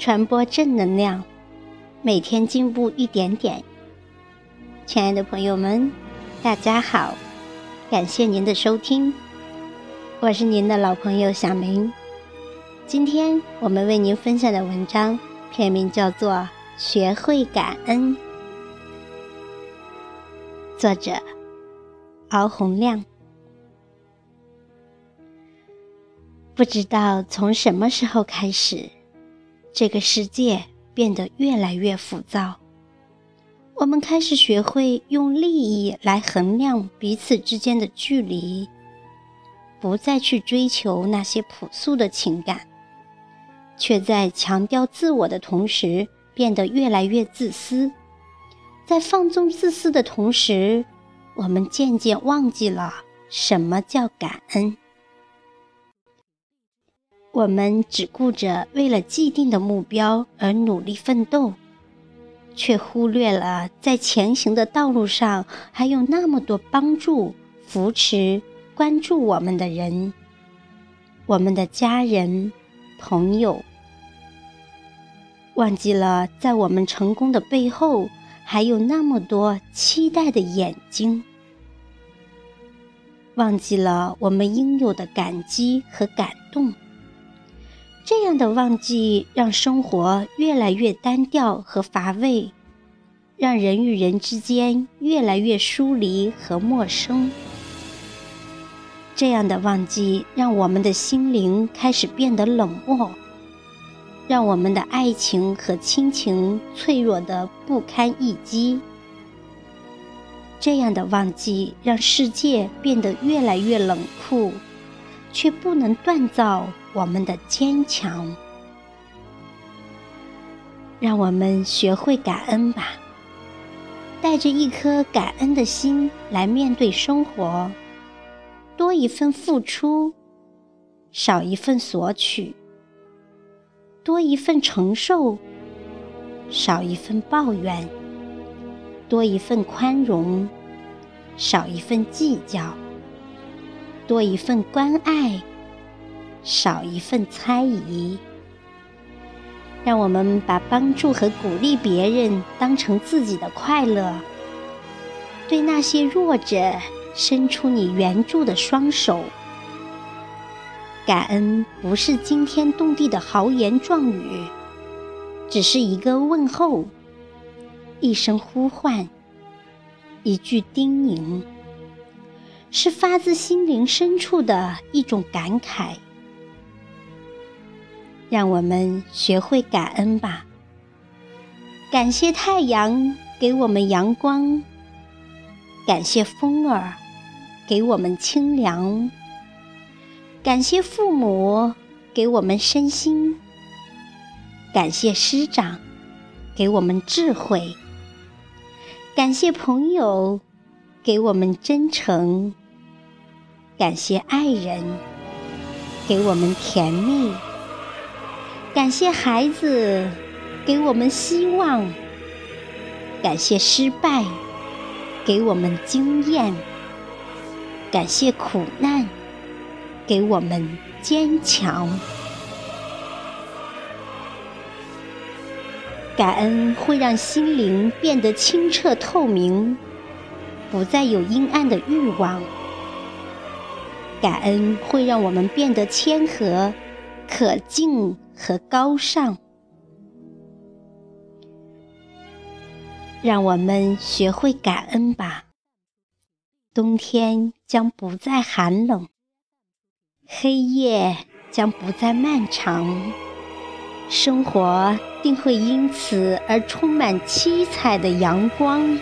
传播正能量，每天进步一点点。亲爱的朋友们，大家好，感谢您的收听，我是您的老朋友小明。今天我们为您分享的文章片名叫做《学会感恩》，作者敖洪亮。不知道从什么时候开始，这个世界变得越来越浮躁。我们开始学会用利益来衡量彼此之间的距离，不再去追求那些朴素的情感，却在强调自我的同时变得越来越自私。在放纵自私的同时，我们渐渐忘记了什么叫感恩。我们只顾着为了既定的目标而努力奋斗，却忽略了在前行的道路上还有那么多帮助、扶持、关注我们的人，我们的家人、朋友。忘记了在我们成功的背后还有那么多期待的眼睛，忘记了我们应有的感激和感动。这样的忘记让生活越来越单调和乏味，让人与人之间越来越疏离和陌生。这样的忘记让我们的心灵开始变得冷漠，让我们的爱情和亲情脆弱的不堪一击。这样的忘记让世界变得越来越冷酷。却不能锻造我们的坚强。让我们学会感恩吧，带着一颗感恩的心来面对生活，多一份付出，少一份索取；多一份承受，少一份抱怨；多一份宽容，少一份计较。多一份关爱，少一份猜疑。让我们把帮助和鼓励别人当成自己的快乐。对那些弱者，伸出你援助的双手。感恩不是惊天动地的豪言壮语，只是一个问候，一声呼唤，一句叮咛。是发自心灵深处的一种感慨。让我们学会感恩吧。感谢太阳给我们阳光，感谢风儿给我们清凉，感谢父母给我们身心，感谢师长给我们智慧，感谢朋友给我们真诚。感谢爱人给我们甜蜜，感谢孩子给我们希望，感谢失败给我们经验，感谢苦难给我们坚强。感恩会让心灵变得清澈透明，不再有阴暗的欲望。感恩会让我们变得谦和、可敬和高尚。让我们学会感恩吧。冬天将不再寒冷，黑夜将不再漫长，生活定会因此而充满七彩的阳光。